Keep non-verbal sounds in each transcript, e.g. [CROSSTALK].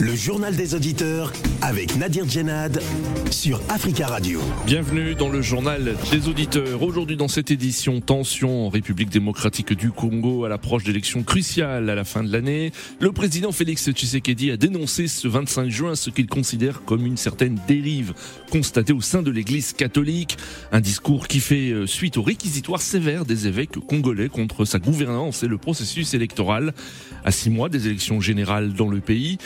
Le journal des auditeurs avec Nadir Djenad sur Africa Radio. Bienvenue dans le journal des auditeurs. Aujourd'hui dans cette édition, tension en République démocratique du Congo à l'approche d'élections cruciales à la fin de l'année. Le président Félix Tshisekedi a dénoncé ce 25 juin ce qu'il considère comme une certaine dérive constatée au sein de l'église catholique. Un discours qui fait euh, suite aux réquisitoires sévères des évêques congolais contre sa gouvernance et le processus électoral à six mois des élections générales dans le pays.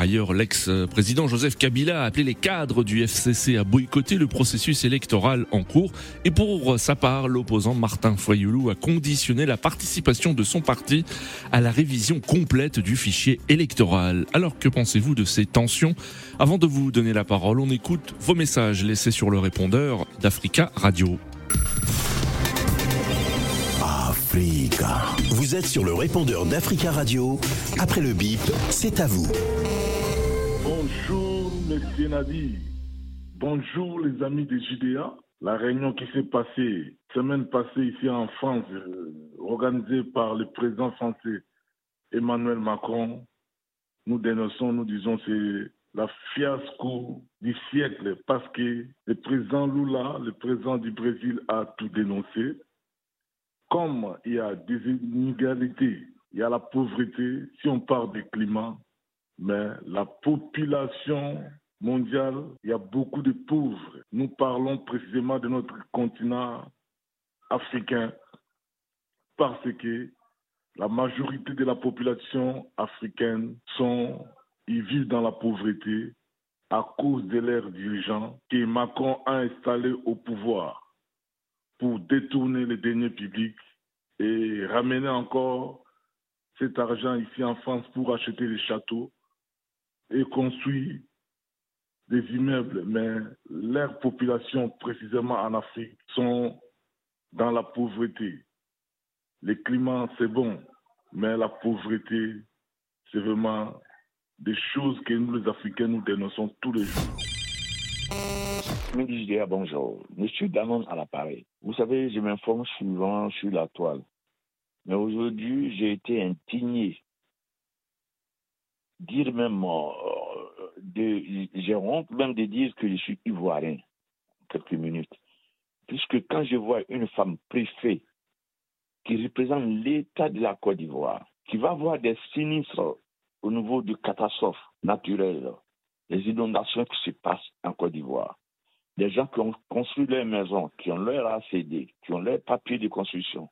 Ailleurs, l'ex-président Joseph Kabila a appelé les cadres du FCC à boycotter le processus électoral en cours. Et pour sa part, l'opposant Martin Foyoulou a conditionné la participation de son parti à la révision complète du fichier électoral. Alors que pensez-vous de ces tensions? Avant de vous donner la parole, on écoute vos messages laissés sur le répondeur d'Africa Radio. Africa. Vous êtes sur le répondeur d'Africa Radio. Après le bip, c'est à vous. Bonjour, Monsieur Nadi. Bonjour, les amis de JDA. La réunion qui s'est passée semaine passée ici en France, euh, organisée par le président français Emmanuel Macron, nous dénonçons, nous disons, c'est la fiasco du siècle parce que le président Lula, le président du Brésil, a tout dénoncé. Comme il y a des inégalités, il y a la pauvreté, si on parle du climat, mais la population mondiale, il y a beaucoup de pauvres. Nous parlons précisément de notre continent africain parce que la majorité de la population africaine sont, ils vivent dans la pauvreté à cause de leurs dirigeants que Macron a installés au pouvoir pour détourner les deniers publics et ramener encore cet argent ici en France pour acheter des châteaux et construire des immeubles, mais leurs populations, précisément en Afrique, sont dans la pauvreté. Le climat, c'est bon, mais la pauvreté, c'est vraiment des choses que nous, les Africains, nous dénonçons tous les jours. Midi bonjour. Monsieur Danon à l'appareil. Vous savez, je m'informe souvent sur la toile. Mais aujourd'hui, j'ai été indigné. Dire même, euh, de, j'ai honte même de dire que je suis ivoirien, quelques minutes. Puisque quand je vois une femme préfet qui représente l'État de la Côte d'Ivoire, qui va avoir des sinistres au niveau de catastrophes naturelles, les inondations qui se passent en Côte d'Ivoire, des gens qui ont construit leur maison, qui ont leur ACD, qui ont leur papier de construction,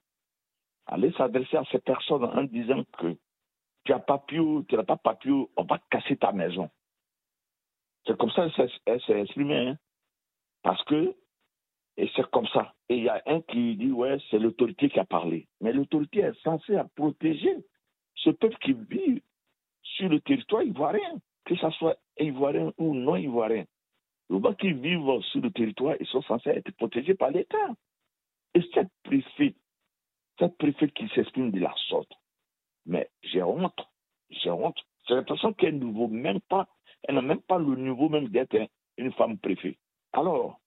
aller s'adresser à ces personnes en disant que tu n'as pas pu, tu n'as pas on va casser ta maison. C'est comme ça qu'elle s'est exprimée. Hein. Parce que, et c'est comme ça. Et il y a un qui dit, ouais, c'est l'autorité qui a parlé. Mais l'autorité est censée protéger ce peuple qui vit sur le territoire ivoirien, que ce soit ivoirien ou non ivoirien. Les gens qui vivent sur le territoire, ils sont censés être protégés par l'État. Et cette préfète, cette préfète qui s'exprime de la sorte, mais j'ai honte, j'ai honte. J'ai l'impression qu'elle ne vaut même pas, elle n'a même pas le niveau même d'être une femme préfète. Alors,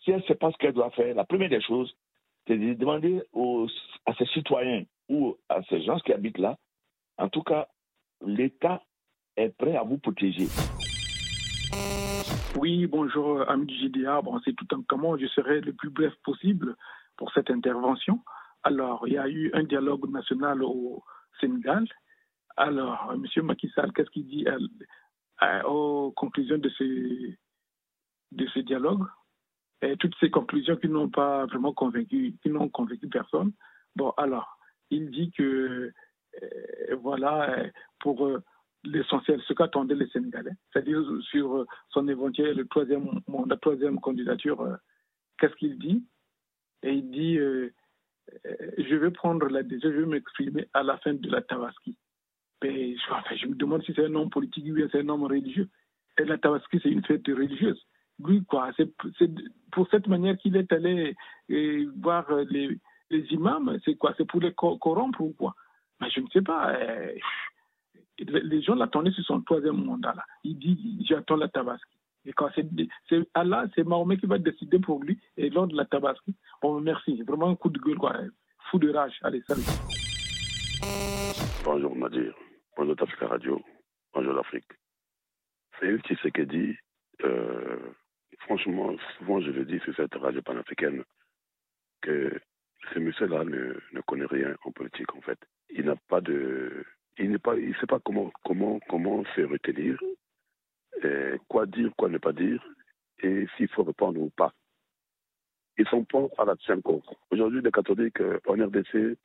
si elle ne sait pas ce qu'elle doit faire, la première des choses, c'est de demander aux, à ses citoyens ou à ces gens qui habitent là, en tout cas, l'État est prêt à vous protéger. Oui, bonjour, ami du GDA. Bon, c'est tout un comment je serai le plus bref possible pour cette intervention. Alors, il y a eu un dialogue national au Sénégal. Alors, M. Macky Sall, qu'est-ce qu'il dit aux conclusions de ce, de ce dialogue et Toutes ces conclusions qui n'ont pas vraiment convaincu, qui n'ont convaincu personne. Bon, alors, il dit que, euh, voilà, pour euh, l'essentiel, ce qu'attendaient les Sénégalais, c'est-à-dire sur son éventuel troisième la troisième candidature, euh, qu'est-ce qu'il dit? Et il dit euh, euh, je vais prendre la décision, je vais m'exprimer à la fin de la Tabaski. Mais, je me demande si c'est un homme politique ou c'est un homme religieux. La Tabaski, c'est une fête religieuse. Lui, quoi, c'est pour cette manière qu'il est allé voir les, imams, c'est quoi C'est pour les corrompre ou quoi? Mais je ne sais pas les gens l'attendaient sur son troisième mandat. Il dit J'attends la Tabaski. Et quand c'est Allah, c'est Mahomet qui va décider pour lui. Et lors de la Tabaski, bon, merci. Vraiment un coup de gueule, quoi. Fou de rage. Allez, salut. Bonjour Nadir. Bonjour Africa Radio. Bonjour l'Afrique. Félix Tshisekedi, euh, franchement, souvent je le dis sur cette radio panafricaine, que ce monsieur-là ne, ne, connaît rien en politique en fait. Il n'a pas de, il n'est pas, il sait pas comment comment comment se retenir, et quoi dire, quoi ne pas dire, et s'il faut répondre ou pas. Ils sont pas à la Tchenko. Aujourd'hui, les catholiques euh, en RDC,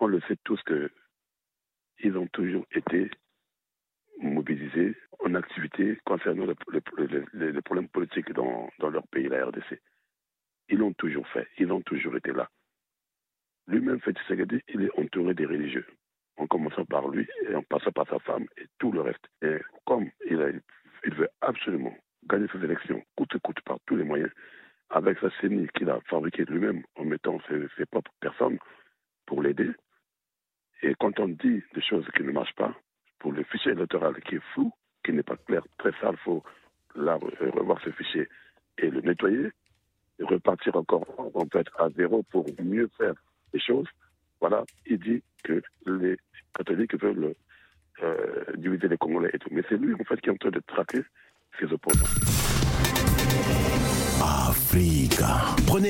on le sait tous que ils ont toujours été mobilisés en activité concernant les, problèmes politiques dans, leur pays, la RDC. Ils l'ont toujours fait, ils ont toujours été là. Lui-même, Tshisekedi, il est entouré des religieux, en commençant par lui et en passant par sa femme et tout le reste. Et comme il, veut absolument gagner ses élections, coûte coûte par tous les moyens, avec sa CENI qu'il a fabriquée lui-même en mettant ses, propres personnes pour l'aider, et quand on dit des choses qui ne marchent pas, pour le fichier électoral qui est flou, qui n'est pas clair, très sale, il faut revoir ce fichier et le nettoyer, et repartir encore en fait à zéro pour mieux faire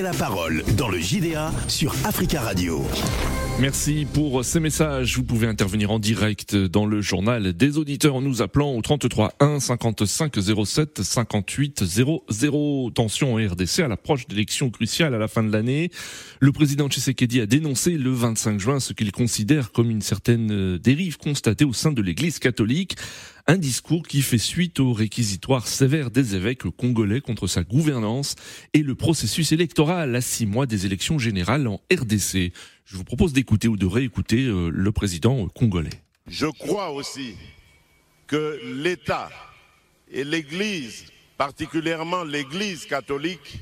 La parole dans le JDA sur Africa Radio. Merci pour ces messages. Vous pouvez intervenir en direct dans le journal des auditeurs en nous appelant au 33 1 55 07 58 00. Tension en RDC à l'approche d'élections cruciales à la fin de l'année. Le président Tshisekedi a dénoncé le 25 juin ce qu'il considère comme une certaine dérive constatée au sein de l'église catholique. Un discours qui fait suite au réquisitoire sévère des évêques congolais contre sa gouvernance et le processus électoral à six mois des élections générales en RDC. Je vous propose d'écouter ou de réécouter euh, le président congolais. Je crois aussi que l'État et l'Église, particulièrement l'Église catholique,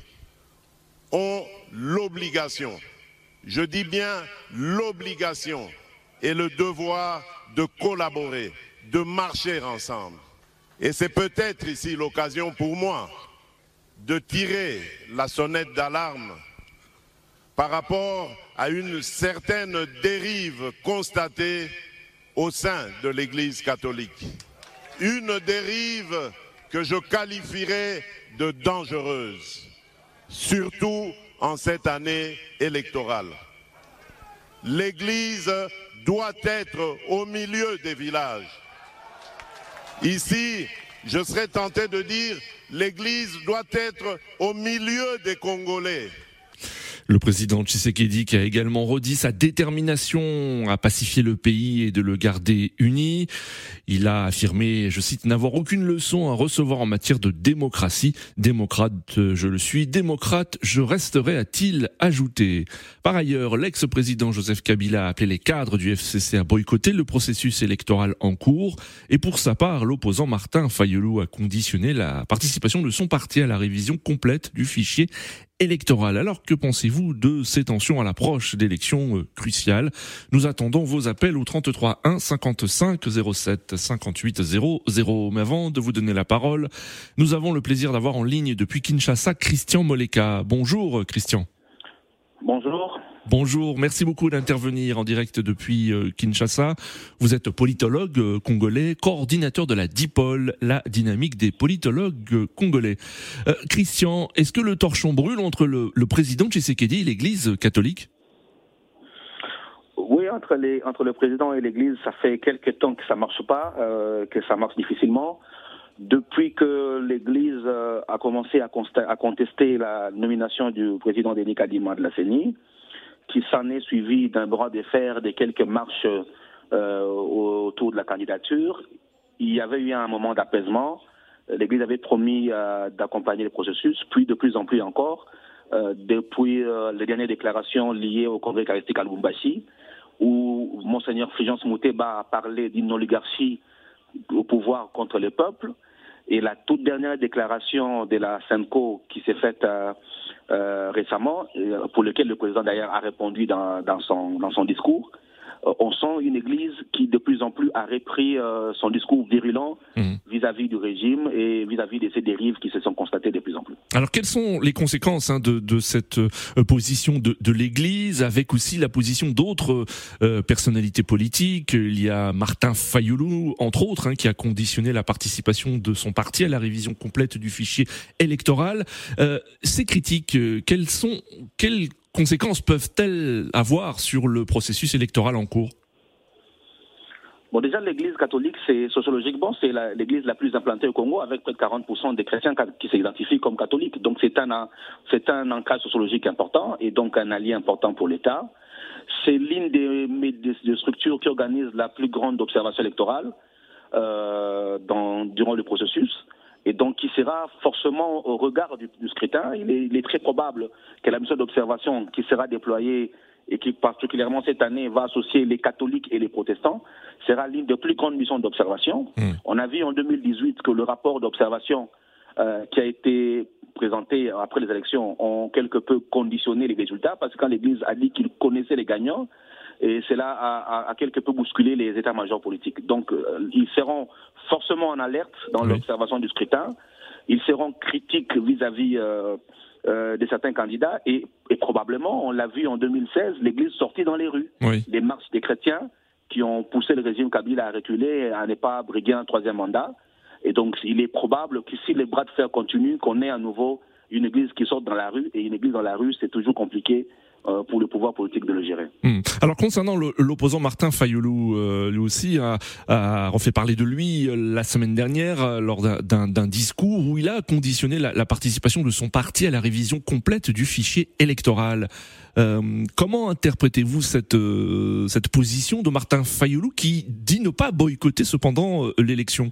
ont l'obligation, je dis bien l'obligation et le devoir de collaborer de marcher ensemble. Et c'est peut-être ici l'occasion pour moi de tirer la sonnette d'alarme par rapport à une certaine dérive constatée au sein de l'Église catholique. Une dérive que je qualifierais de dangereuse, surtout en cette année électorale. L'Église doit être au milieu des villages Ici, je serais tenté de dire, l'Église doit être au milieu des Congolais. Le président Tshisekedi qui a également redit sa détermination à pacifier le pays et de le garder uni. Il a affirmé, je cite, n'avoir aucune leçon à recevoir en matière de démocratie. Démocrate, je le suis. Démocrate, je resterai, a-t-il ajouté. Par ailleurs, l'ex-président Joseph Kabila a appelé les cadres du FCC à boycotter le processus électoral en cours. Et pour sa part, l'opposant Martin Fayoulou a conditionné la participation de son parti à la révision complète du fichier électoral. Alors que pensez-vous de ces tensions à l'approche d'élections euh, cruciales? Nous attendons vos appels au 33 1 55 07 58 00. Mais avant de vous donner la parole, nous avons le plaisir d'avoir en ligne depuis Kinshasa Christian Moleka. Bonjour Christian. Bonjour. Bonjour, merci beaucoup d'intervenir en direct depuis euh, Kinshasa. Vous êtes politologue euh, congolais, coordinateur de la DIPOL, la dynamique des politologues euh, congolais. Christian, est-ce que le torchon brûle entre le, président Tshisekedi et l'Église catholique? Oui, entre, le président et l'Église, ça fait quelques temps que ça marche pas, que ça marche difficilement. Depuis que l'Église a commencé à, à, contester la nomination du président Denis Kadima de la CENI, qui s'en est suivi d'un bras de fer de quelques marches euh, autour de la candidature. Il y avait eu un moment d'apaisement. L'Église avait promis euh, d'accompagner le processus, puis de plus en plus encore, euh, depuis les dernières déclarations liées au Congrès eucharistique à Lubumbashi, où Monseigneur Fulgence Mouteba a parlé d'une oligarchie au pouvoir contre le peuple. Et la toute dernière déclaration de la SENCO qui s'est faite euh, euh, récemment, euh, pour lequel le président d'ailleurs a répondu dans, dans, son, dans son discours, on sent une Église qui de plus en plus a repris son discours virulent mhm. vis-à-vis du régime et vis-à-vis de ces dérives qui se sont constatées de plus en plus. Alors quelles sont les conséquences hein, de, cette position de, l'Église avec aussi la position d'autres personnalités politiques? Il y a Martin Fayoulou, entre autres, hein, qui a conditionné la participation de son parti à la révision complète du fichier électoral. ces critiques, quelles sont quelles conséquences peuvent-elles avoir sur le processus électoral en cours? Bon, déjà, l'Église catholique, c'est sociologiquement, c'est l'Église la, plus implantée au Congo, avec près de 40% des chrétiens qui s'identifient comme catholiques. Donc, c'est un, c'est un ancrage sociologique important et donc un allié important pour l'État. C'est l'une des, structures qui organise la plus grande observation électorale euh, durant le processus et donc qui sera forcément au regard du, scrutin. Il est, très probable que la mission d'observation qui sera déployée et qui particulièrement cette année va associer les catholiques et les protestants, sera l'une des plus grandes missions d'observation. Hmm. On a vu en 2018 que le rapport d'observation euh, qui a été présenté après les élections ont quelque peu conditionné les résultats parce que quand l'Église a dit qu'il connaissait les gagnants, et cela a, quelque peu bousculé les états-majors politiques. Donc, euh, ils seront forcément en alerte dans l'observation du scrutin. Ils seront critiques vis-à-vis euh, euh, de certains candidats et, probablement, on l'a vu en 2016, l'Église sortie dans les rues. Les marches des chrétiens qui ont poussé le régime Kabila à reculer, à ne pas briguer un troisième mandat. Et donc, il est probable que si les bras de fer continuent, qu'on ait à nouveau une église qui sort dans la rue. Et une église dans la rue, c'est toujours compliqué pour le pouvoir politique de le gérer. Hmm. Alors concernant l'opposant Martin Fayoulou, euh, lui aussi a, a, fait parler de lui euh, la semaine dernière lors d'un discours où il a conditionné la, participation de son parti à la révision complète du fichier électoral. comment interprétez-vous cette, cette position de Martin Fayoulou qui dit ne pas boycotter cependant l'élection?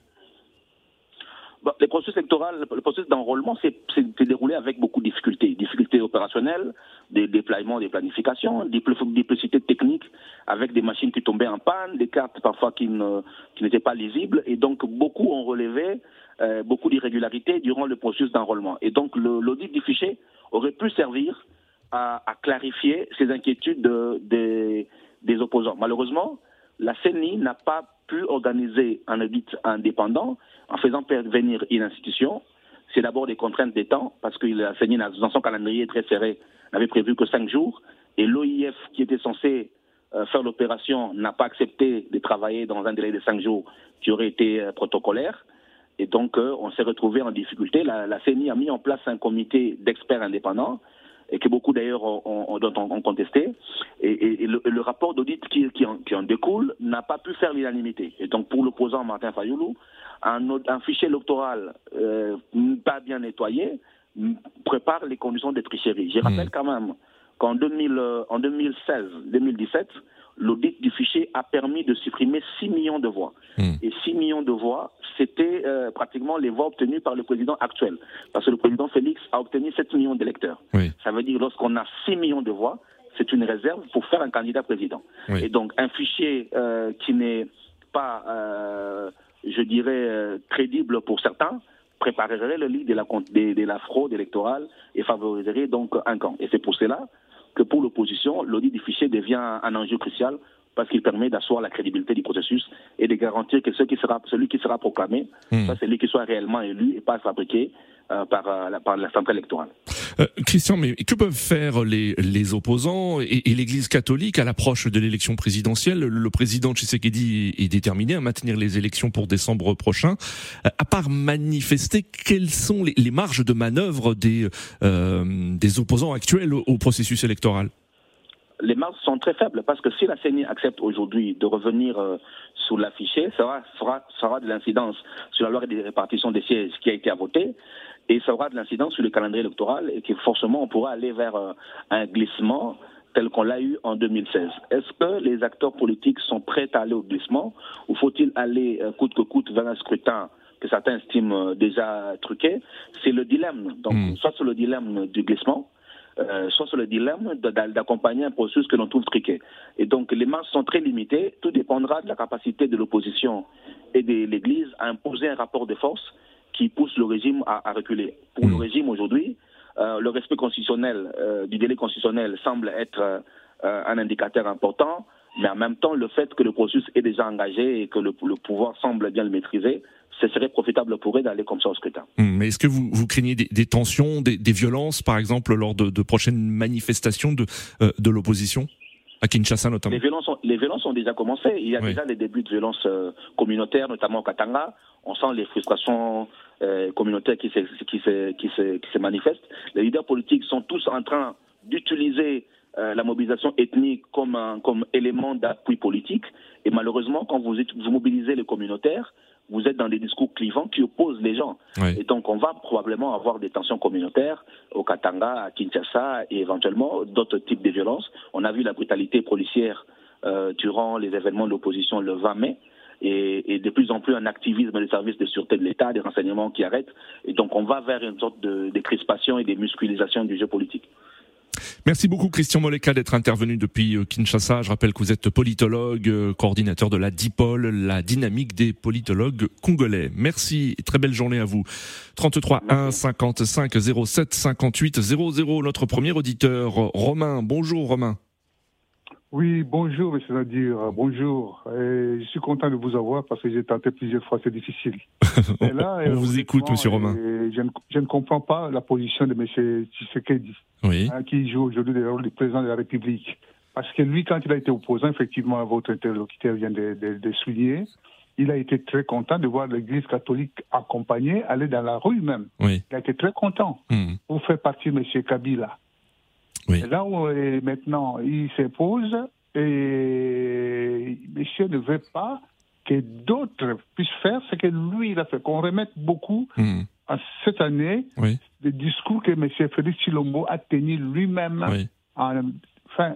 Bah, le processus électoral, le processus d'enrôlement s'est déroulé avec beaucoup de difficultés. Difficultés opérationnelles, des déploiements, des planifications, des technique techniques avec des machines qui tombaient en panne, des cartes parfois qui n'étaient pas lisibles. Et donc, beaucoup ont relevé euh, beaucoup d'irrégularités durant le processus d'enrôlement. Et donc, l'audit du fichier aurait pu servir à, clarifier ces inquiétudes des opposants. Malheureusement, la CENI n'a pas pu organiser un audit indépendant en faisant venir une institution. C'est d'abord des contraintes des temps, parce que la CENI, dans son calendrier très serré, n'avait prévu que cinq jours, et l'OIF, qui était censé euh, faire l'opération, n'a pas accepté de travailler dans un délai de cinq jours qui aurait été euh, protocolaire. Et donc, euh, on s'est retrouvé en difficulté. La, la, CENI a mis en place un comité d'experts indépendants et que beaucoup d'ailleurs ont, contesté. Et, le, rapport d'audit qui, en, découle n'a pas pu faire l'unanimité. Et donc pour l'opposant Martin Fayoulou, un, un fichier électoral euh, pas bien nettoyé prépare les conditions de tricherie. Je rappelle hmm. quand même qu'en 2016-2017, l'audit du fichier a permis de supprimer 6 millions de voix. Hmm. Et 6 millions de voix, c'était euh, pratiquement les voix obtenues par le président actuel. Parce que le président Félix a obtenu 7 millions d'électeurs. Ça veut dire lorsqu'on a 6 millions de voix, c'est une réserve pour faire un candidat président. Et donc un fichier euh, qui n'est pas, euh, je dirais, crédible pour certains, préparerait le lit de la, de, de la fraude électorale et favoriserait donc un camp. Et c'est pour cela que pour l'opposition, l'audit du fichier devient un enjeu crucial parce qu'il permet d'asseoir la crédibilité du processus et de garantir que qui sera, celui qui sera proclamé, hmm. c'est celui qui soit réellement élu et pas fabriqué euh, par, euh, la, par la centrale électorale. Euh, Christian, mais que peuvent faire les, les opposants et, et l'Église catholique à l'approche de l'élection présidentielle? Le président Tshisekedi est déterminé à maintenir les élections pour décembre prochain. À part manifester, quelles sont les, les marges de manœuvre des, des opposants actuels au processus électoral? Les marges sont très faibles parce que si la CENI accepte aujourd'hui de revenir euh, sous l'affiché, ça aura, de l'incidence sur la loi de répartition des sièges qui a été votée et ça aura de l'incidence sur le calendrier électoral et que forcément on pourra aller vers euh, un glissement tel qu'on l'a eu en 2016. Est-ce que les acteurs politiques sont prêts à aller au glissement ou faut-il aller euh, coûte que coûte vers un scrutin que certains estiment déjà truqué? C'est le dilemme. Donc, hmm. soit c'est le dilemme du glissement, euh, soit sur le dilemme d'accompagner un processus que l'on trouve triqué. Et donc les marges sont très limitées, tout dépendra de la capacité de l'opposition et de l'Église à imposer un rapport de force qui pousse le régime à, reculer. Pour le hmm. régime aujourd'hui, euh, le respect constitutionnel euh, du délai constitutionnel semble être un indicateur important. Mais en même temps, le fait que le processus est déjà engagé et que le, le pouvoir semble bien le maîtriser, ce serait profitable pour eux d'aller comme ça au scrutin. Hum, mais est-ce que vous, vous craignez des, des tensions, des, des, violences, par exemple, lors de, de prochaines manifestations de, euh, de l'opposition? À Kinshasa notamment les violences, ont, les violences ont déjà commencé. Il y a oui. déjà des débuts de violences euh, communautaires, notamment au Katanga. On sent les frustrations euh, communautaires qui se, qui, se, qui, se, qui se manifestent. Les leaders politiques sont tous en train d'utiliser euh, la mobilisation ethnique comme, un, comme élément d'appui politique. Et malheureusement, quand vous, vous mobilisez les communautaires, vous êtes dans des discours clivants qui opposent les gens. Oui. Et donc, on va probablement avoir des tensions communautaires au Katanga, à Kinshasa et éventuellement d'autres types de violences. On a vu la brutalité policière euh, durant les événements de l'opposition le 20 mai. Et, et, de plus en plus un activisme des services de sûreté de l'État, des renseignements qui arrêtent. Et donc, on va vers une sorte de, de crispation et de musculisation du jeu politique. Merci beaucoup Christian Moleka d'être intervenu depuis euh, Kinshasa. Je rappelle que vous êtes politologue, euh, coordinateur de la DIPOL, la dynamique des politologues congolais. Merci et très belle journée à vous. 33 1 55 07 58 00. Notre premier auditeur, Romain. Bonjour Romain. Oui, bonjour, monsieur Nadir. Bonjour. Et je suis content de vous avoir parce que j'ai tenté plusieurs fois, c'est difficile. [LAUGHS] Et là, On vous écoute, monsieur Romain. Je ne, je ne, comprends pas la position de monsieur Tshisekedi, oui. hein, qui joue aujourd'hui le rôle du président de la République. Parce que lui, quand il a été opposant, effectivement, votre interlocuteur vient de, de, de souligner, il a été très content de voir l'Église catholique accompagnée aller dans la rue même. Oui. Il a été très content. Mmh. Pour faire partie de M. Kabila. Oui. Là où maintenant il s'impose et monsieur ne veut pas que d'autres puissent faire ce que lui il a fait, qu'on remette beaucoup mmh. à cette année oui. des discours que M. Félix Chilombo a tenu lui-même oui. en fin,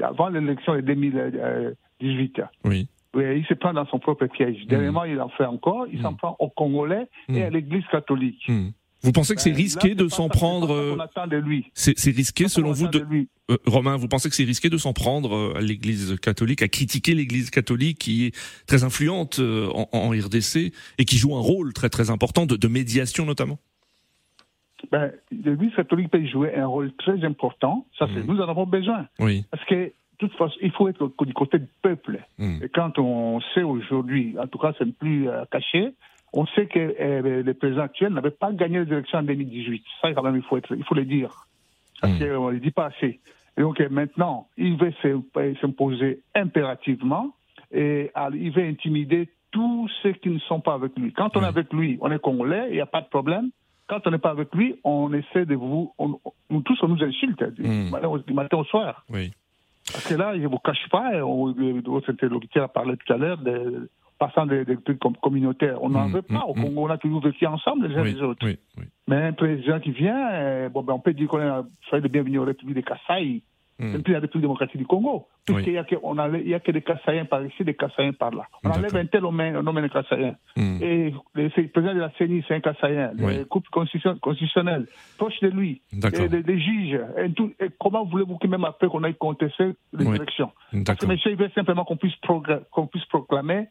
avant l'élection de 2018. Oui. Oui, il se prend dans son propre piège. Mmh. Dernièrement, il en fait encore. Il s'en prend aux Congolais et à l'Église catholique. Vous pensez que c'est ben, risqué de s'en prendre C'est risqué selon vous de, euh, Romain, vous pensez que c'est risqué de s'en prendre à l'Église catholique, à critiquer l'Église catholique qui est très influente en, en, RDC et qui joue un rôle très très important de, de médiation notamment? Ben, L'Église catholique peut jouer un rôle très important. Ça, c'est mmh. nous en avons besoin. Oui. Parce que de toute façon, il faut être du côté du peuple. Mmh. Et quand on sait aujourd'hui, en tout cas, c'est plus euh, caché, on sait que euh, le président actuel n'avait pas gagné les élections en 2018. Ça, quand même, il faut, être, il faut le dire. Parce mmh. qu'on ne le dit pas assez. Et donc, maintenant, il veut s'imposer impérativement et il veut intimider tous ceux qui ne sont pas avec lui. Quand on est avec lui, on est congolais, il n'y a pas de problème. Quand on n'est pas avec lui, on essaie de vous. On, nous tous, on nous insulte mmh. du matin au soir. Oui. Parce que là, je ne vous cache pas, on, votre interlocuteur a parlé tout à l'heure de passant des, des trucs communautaires. On n'en mmh, veut pas. Mmh, Au Congo, on a toujours vécu ensemble, les uns oui, les autres. Oui, oui. Mais un président qui vient, euh, bon, ben, on peut dire qu'on fait le bienvenu aux Républiques de Kassai, mmh. plus la République démocratique du Congo. Puisqu'il n'y a, que, a que des Kassaïens par ici, des Kassaïens par là. On enlève un tel, on met, on met un Kassaïen. Et le président de la CENI, c'est un Kassaïen. Oui. Le couple constitutionnel, proche de lui. Et les, les juges. Et tout, et comment voulez-vous que même après qu'on aille contester les élections? Parce que monsieur, il veut simplement qu'on puisse, qu'on puisse proclamer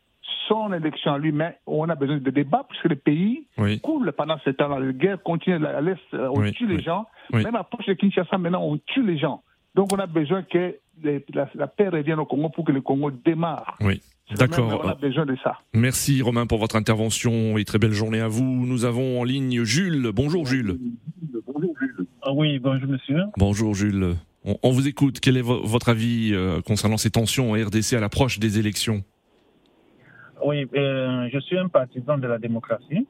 son élection à lui, mais on a besoin de débats puisque le pays oui. coule pendant ce temps-là. La guerre continue à l'Est, on Oui, tue les oui. gens. Oui. Même à proche de Kinshasa, maintenant, on tue les gens. Donc on a besoin que les- la, la paix revienne au Congo pour que le Congo démarre. Oui. D'accord. On a besoin de ça. Merci Romain pour votre intervention et très belle journée à vous. Nous avons en ligne Jules. Bonjour Jules. Ah oui, bonjour monsieur. Bonjour Jules. On, on vous écoute. Quel est vo- votre avis euh, concernant ces tensions en RDC à l'approche des élections? Oui, euh, je suis un partisan de la démocratie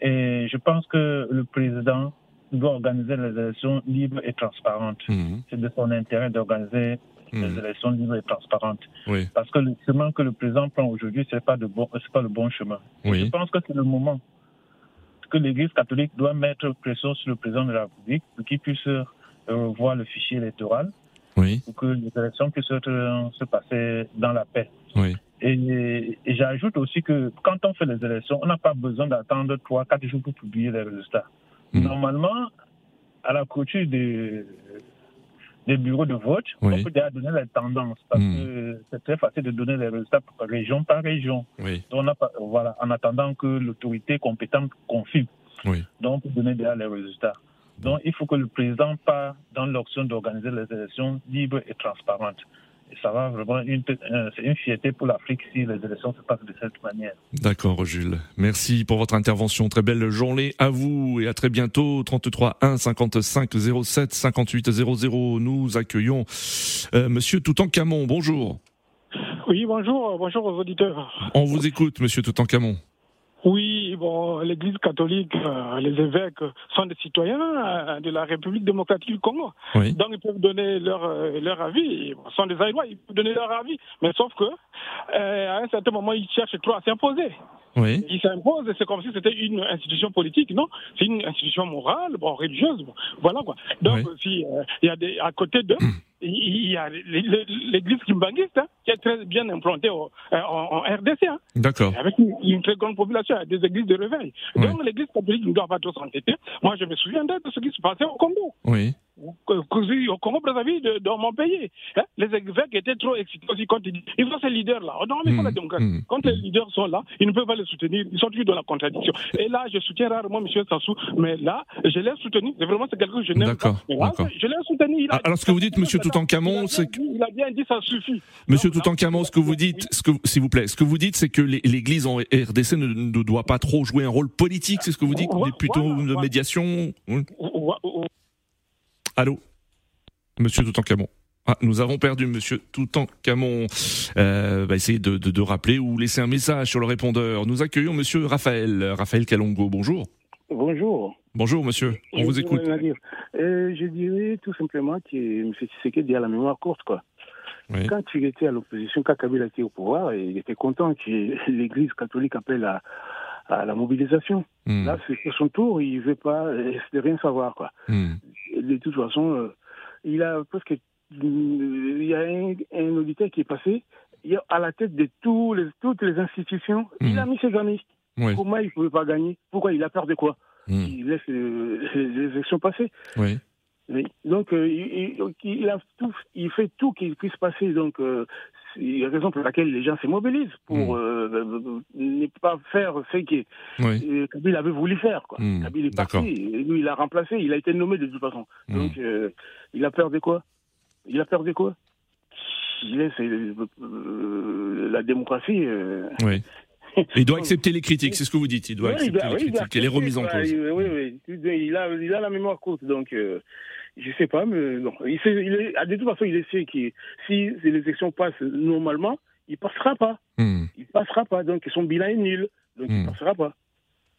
et je pense que le président doit organiser les élections libres et transparentes. Mhm. C'est de son intérêt d'organiser Mhm. les élections libres et transparentes. Oui. Parce que le chemin que le président prend aujourd'hui, c'est pas de bon, c'est pas le bon chemin. Oui. Je pense que c'est le moment que l'Église catholique doit mettre pression sur le président de la République pour qu'il puisse euh, revoir le fichier électoral Oui. pour que les élections puissent euh, se passer dans la paix. Oui. Et, et j'ajoute aussi que quand on fait les élections, on n'a pas besoin d'attendre 3 4 jours pour publier les résultats. Mm. Normalement, à la clôture des, des bureaux de vote, Oui. on peut déjà donner les tendances parce Mm. que c'est très facile de donner les résultats par région par région. Oui. Donc, on pas, voilà, en attendant que l'autorité compétente confirme. Oui. Donc, on peut donner déjà les résultats. Donc, il faut que le président part dans l'option d'organiser les élections libres et transparentes. Ça va vraiment une, euh, c'est une fierté pour l'Afrique si les élections se passent de cette manière. D'accord, Jules. Merci pour votre intervention. Très belle journée à vous et à très bientôt. 33 1 55 07 58 00. Nous accueillons euh, Monsieur Toutankhamon. Bonjour. Oui, bonjour, bonjour aux auditeurs. On vous écoute, Monsieur Toutankhamon. Oui, bon, l'Église catholique, euh, les évêques sont des citoyens euh, de la République démocratique du Congo. Oui. Donc ils peuvent donner leur euh, leur avis. Ils sont des Aïlois, ils peuvent donner leur avis. Mais sauf que euh, à un certain moment, ils cherchent trop à s'imposer. Oui. Ils s'imposent, c'est comme si c'était une institution politique, non? C'est une institution morale, bon, religieuse, bon, voilà quoi. Donc, si euh, il y a des, à côté d'eux, [CLEARS THROAT] il y a l'Église kimbangiste hein, qui est très bien implantée au- euh, en, en RDC, hein, D'accord. avec une, une très grande population, il y a des églises de réveil. Donc, l'Église catholique ne doit pas trop s'entêter. Moi, je me souviendrai de ce qui se passait au Congo. Oui. Au Congo, Brazzaville, de- dans mon pays, hein, les évêques étaient trop excités aussi quand ils disent il faut ces leaders-là. Oh, Non, mais la démocratie. Quand les leaders sont là, ils ne peuvent pas les soutenir. Ils sont toujours dans la contradiction. Et là, je soutiens rarement M. Sassou, mais là, je l'ai soutenu. C'est vraiment c'est quelqu'un que je n'aime pas. Là. Je l'ai soutenu. A- Ah, Alors, ce que vous dites, Monsieur Toutankhamon, c'est que il a bien dit ça suffit. Monsieur Toutankhamon, ce que vous dites, ce que, s'il vous plaît, ce que vous dites, c'est que l'É- l'Église en RDC ne, ne doit pas trop jouer un rôle politique, c'est ce que vous dites, mais plutôt de médiation. Oui. Allô, Monsieur Toutankhamon. Ah, nous avons perdu Monsieur Toutankhamon. Euh, va essayer de, de, de rappeler ou laisser un message sur le répondeur. Nous accueillons Monsieur Raphaël, Raphaël Kalongo. Bonjour. Bonjour. Bonjour Monsieur. On Je vous écoute. Euh, je dirais tout simplement que M. Tshisekedi a la mémoire courte. Quoi. Oui. Quand il était à l'opposition, quand Kabila était au pouvoir, il était content que l'Église catholique appelle à, à la mobilisation. Hmm. Là, c'est à son tour, il ne veut pas euh, rien savoir. Quoi. Hmm. De toute façon, euh, il a presque. Il y a un, un auditeur qui est passé il à la tête de tous les, toutes les institutions. Il a mis ses amis. Oui. Comment il ne pouvait pas gagner Pourquoi? Il a peur de quoi? Hmm. Il laisse euh, [LAUGHS] les élections passer. Oui. Oui. Donc, euh, il, il- il a tout, il fait tout qu'il puisse passer. Donc, euh, c'est la raison pour laquelle les gens se mobilisent pour euh, euh, ne pas faire ce que Oui. euh, Kabila avait voulu faire. Quoi. Hmm, Kabila est d'accord. parti, et lui, il a remplacé, il a été nommé de toute façon. Hmm. Donc, euh, il a peur de quoi? Il a peur de quoi? Il euh, euh, la démocratie. euh, Oui. Il doit [LAUGHS] accepter les critiques, c'est ce que vous dites. Il doit oui, accepter bah, les il critiques et les remises en cause. Il- Oui, oui. Il a, il a la mémoire courte, donc euh, je sais pas, mais non. Il sait, il est, de toute façon, il sait que si les élections passent normalement, il passera pas. Hmm. Il passera pas, donc son bilan est nul, donc il Hmm. passera pas.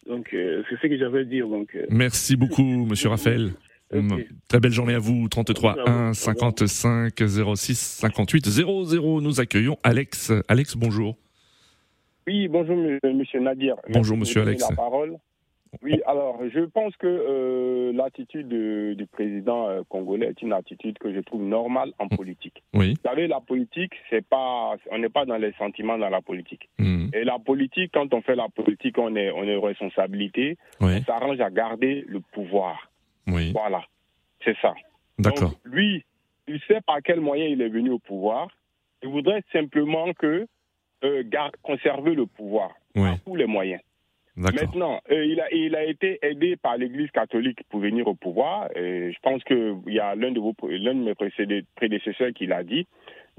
Donc euh, c'est ce que j'avais à dire. Donc, euh, Merci beaucoup, Monsieur Raphaël. Mm. Très belle journée à vous. 33 1 55 06 58 00. Nous accueillons Alex. Alex, bonjour. Oui, bonjour M. monsieur Nadir. Bonjour, monsieur Alex. La parole. Oui, alors je pense que euh, l'attitude de- du président euh, congolais est une attitude que je trouve normale en politique. Oui. Vous savez, la politique, c'est pas, on n'est pas dans les sentiments dans la politique. Hmm. Et la politique, quand on fait la politique, on est, on est responsabilité. Oui. On s'arrange à garder le pouvoir. Oui. Voilà, c'est ça. D'accord. Donc, lui, il sait par quel moyen il est venu au pouvoir. Il voudrait simplement que euh, gar- conserver le pouvoir Oui. par tous les moyens. Maintenant, euh, il, a, il a été aidé par l'Église catholique pour venir au pouvoir. Et je pense qu'il y a l'un de, vos, l'un de mes précédés- prédécesseurs qui l'a dit.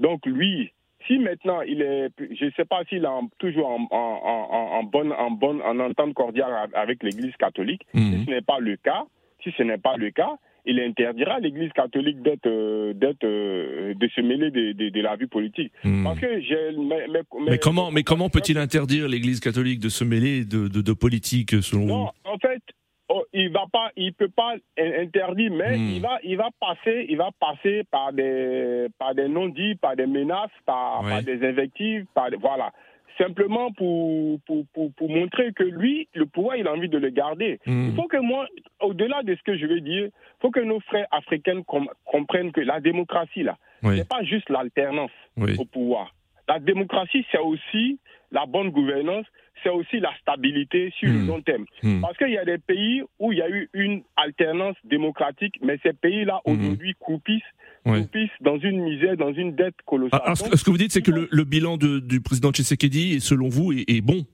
Donc lui, si maintenant il est, je ne sais pas s'il est en- toujours en, en, en, en bonne, en bonne, en entente cordiale avec l'Église catholique. Si ce n'est pas le cas, si ce n'est pas le cas, il interdira à l'Église catholique d'être, euh, d'être, euh, de se mêler de, de, de la vie politique. Hmm. Parce que j'ai, mais, mais- Mais comment, mais comment peut-il interdire l'Église catholique de se mêler de, politique, selon Non, en fait, oh, il va pas, il peut pas in- interdire, mais Hmm. il va, il va passer, il va passer par des, par des non-dits, par des menaces, par, Ouais. par des invectives, par des- voilà. Simplement pour, pour, pour, pour montrer que lui, le pouvoir, il a envie de le garder. Hmm. Il faut que moi, au-delà de ce que je vais dire, il faut que nos frères africains com- comprennent que la démocratie, là, Oui. c'est pas juste l'alternance Oui. au pouvoir. La démocratie, c'est aussi la bonne gouvernance, c'est aussi la stabilité sur le Hmm. long terme. Hmm. Parce qu'il y a des pays où il y a eu une alternance démocratique, mais ces pays-là, aujourd'hui, croupissent, Ouais. croupissent dans une misère, dans une dette colossale. Ah, alors, ce, Donc, ce que vous dites, c'est que le, le bilan de- du président Tshisekedi, selon vous, est, est bon?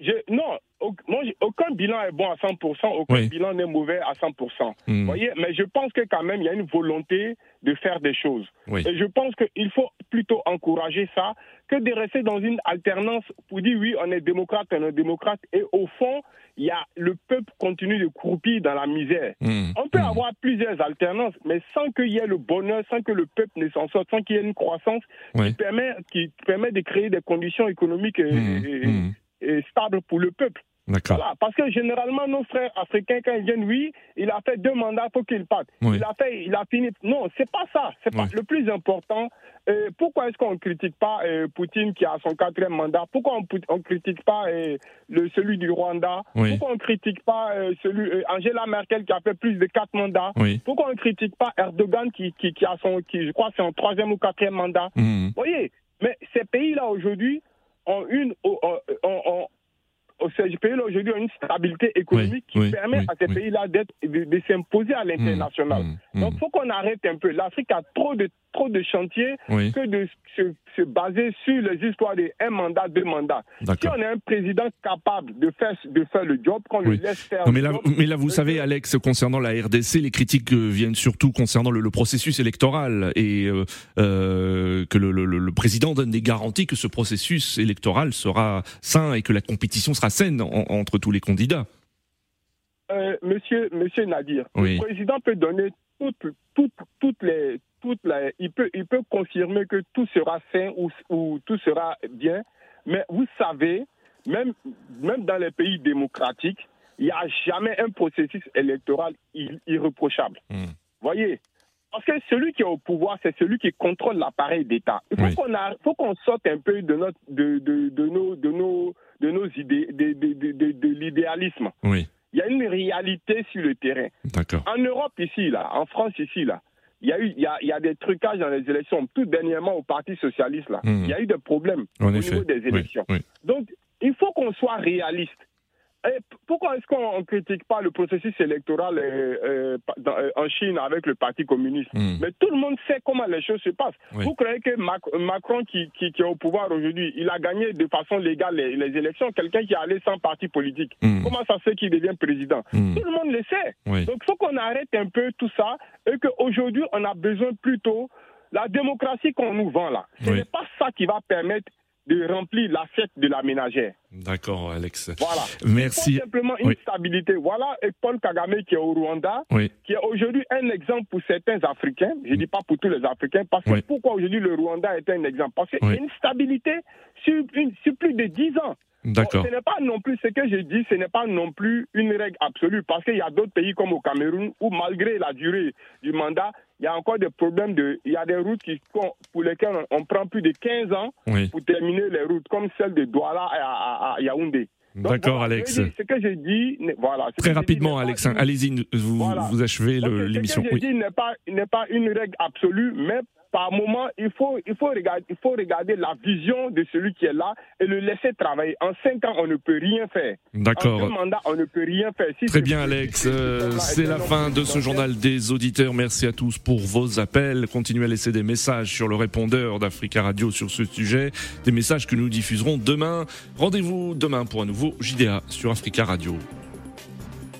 je- non, aucun bilan est bon à 100%, aucun bilan n'est mauvais à 100%. Hmm. voyez, mais je pense que quand même, il y a une volonté de faire des choses. Et je pense qu'il faut plutôt encourager ça que de rester dans une alternance pour dire oui, on est démocrate, on est démocrate, et au fond, il y a, le peuple continue de croupir dans la misère. Hmm. On peut avoir plusieurs alternances, mais sans qu'il y ait le bonheur, sans que le peuple ne s'en sorte, sans qu'il y ait une croissance qui, permet, qui permet de créer des conditions économiques et, Hmm. et stables pour le peuple. D'accord. Voilà, parce que généralement, nos frères africains, quand ils viennent, oui, il a fait deux mandats, pour qu'il parte. Oui. Il a fait, il a fini. Non, c'est pas ça. C'est pas le plus important. Euh, pourquoi est-ce qu'on ne critique pas euh, Poutine qui a son quatrième mandat? Pourquoi on ne critique pas euh, le, celui du Rwanda? Oui. Pourquoi on ne critique pas celui Angela Merkel qui a fait plus de quatre mandats? Oui. Pourquoi on ne critique pas Erdogan qui, qui, qui a son, qui, je crois, c'est son troisième ou quatrième mandat? Hmm. Vous voyez, mais ces pays-là aujourd'hui ont une, ont- ont- ont- ont- ces pays-là aujourd'hui ont une stabilité économique qui oui, permet oui, à ces oui. pays-là d'être, de, de s'imposer à l'international. mmh, Donc, il faut qu'on arrête un peu. L'Afrique a trop de, trop de chantiers Oui. que de se, se baser sur les histoires de un mandat, deux mandats. Si on a un président capable de faire, de faire le job, qu'on le Oui. laisse faire Non, mais le là, job, mais là, vous savez, Alex, concernant la RDC, les critiques euh, viennent surtout concernant le, le processus électoral et euh, euh, que le, le- le président donne des garanties que ce processus électoral sera sain et que la compétition sera saine en- entre tous les candidats. Euh, monsieur, monsieur Nadir, Oui. le président peut donner toutes, toutes, toutes les, toutes les, il peut, il peut confirmer que tout sera sain ou, ou tout sera bien, mais vous savez, même, même dans les pays démocratiques, il n'y a jamais un processus électoral ir- irréprochable. Voyez, parce que celui qui est au pouvoir, c'est celui qui contrôle l'appareil d'État. Il faut Oui. qu'on sorte un peu de notre, de, de, de nos, de nos, de nos idées, de, de, de, de- de l'idéalisme. Oui, Il y a une réalité sur le terrain. d'accord. En Europe, ici, là, en France, ici, là, il y a eu, il y a, il y a des trucages dans les élections. Tout dernièrement au Parti socialiste, là, Mhm. il y a eu des problèmes En au effet. niveau des Oui, élections. oui. Donc, il faut qu'on soit réaliste. Et p- pourquoi est-ce qu'on ne critique pas le processus électoral euh, euh, dans- euh, en Chine avec le Parti communiste Mhm. Mais tout le monde sait comment les choses se passent. Oui. Vous croyez que Mac- Macron, qui, qui- qui est au pouvoir aujourd'hui, il a gagné de façon légale les, les élections? Quelqu'un qui est allé sans parti politique. Mhm. Comment ça se fait qu'il devient président? Mhm. Tout le monde le sait. Oui. Donc, il faut qu'on arrête un peu tout ça et qu'aujourd'hui, on a besoin plutôt la démocratie qu'on nous vend là. Ce Oui. n'est pas ça qui va permettre de remplir l'assiette de la ménagère. D'accord, Alex. Voilà. Merci. Il faut simplement une Oui. stabilité. Voilà et Paul Kagame qui est au Rwanda, Oui. qui est aujourd'hui un exemple pour certains Africains. Je ne dis pas pour tous les Africains, parce que Oui. pourquoi aujourd'hui le Rwanda est un exemple? Parce qu'il y Oui. a une stabilité sur, une- sur plus de 10 ans. D'accord. Ce n'est pas non plus ce que je dis, ce n'est pas non plus une règle absolue, parce qu'il y a d'autres pays comme au Cameroun où malgré la durée du mandat, il y a encore des problèmes de, il y a des routes qui, pour lesquelles on, on prend plus de 15 ans Oui. pour terminer les routes, comme celle de Douala à, à- à Yaoundé. D'accord, voilà, Alex. Ce que j'ai dit, voilà. Très j'ai dit rapidement, pas Alex, hein, une- allez-y, vous, Voilà. vous achevez l'émission. Ce que j'ai Oui. dit n'est pas, n'est pas une règle absolue, mais par moment, il faut, il, faut regarder, il faut regarder la vision de celui qui est là et le laisser travailler. En cinq ans, on ne peut rien faire. D'accord. En deux mandats, on ne peut rien faire. Si Très bien, Alex. Euh, C'est la fin de ce journal des auditeurs. Merci à tous pour vos appels. Continuez à laisser des messages sur le répondeur d'Africa Radio sur ce sujet. Des messages que nous diffuserons demain. Rendez-vous demain pour un nouveau JDA sur Africa Radio.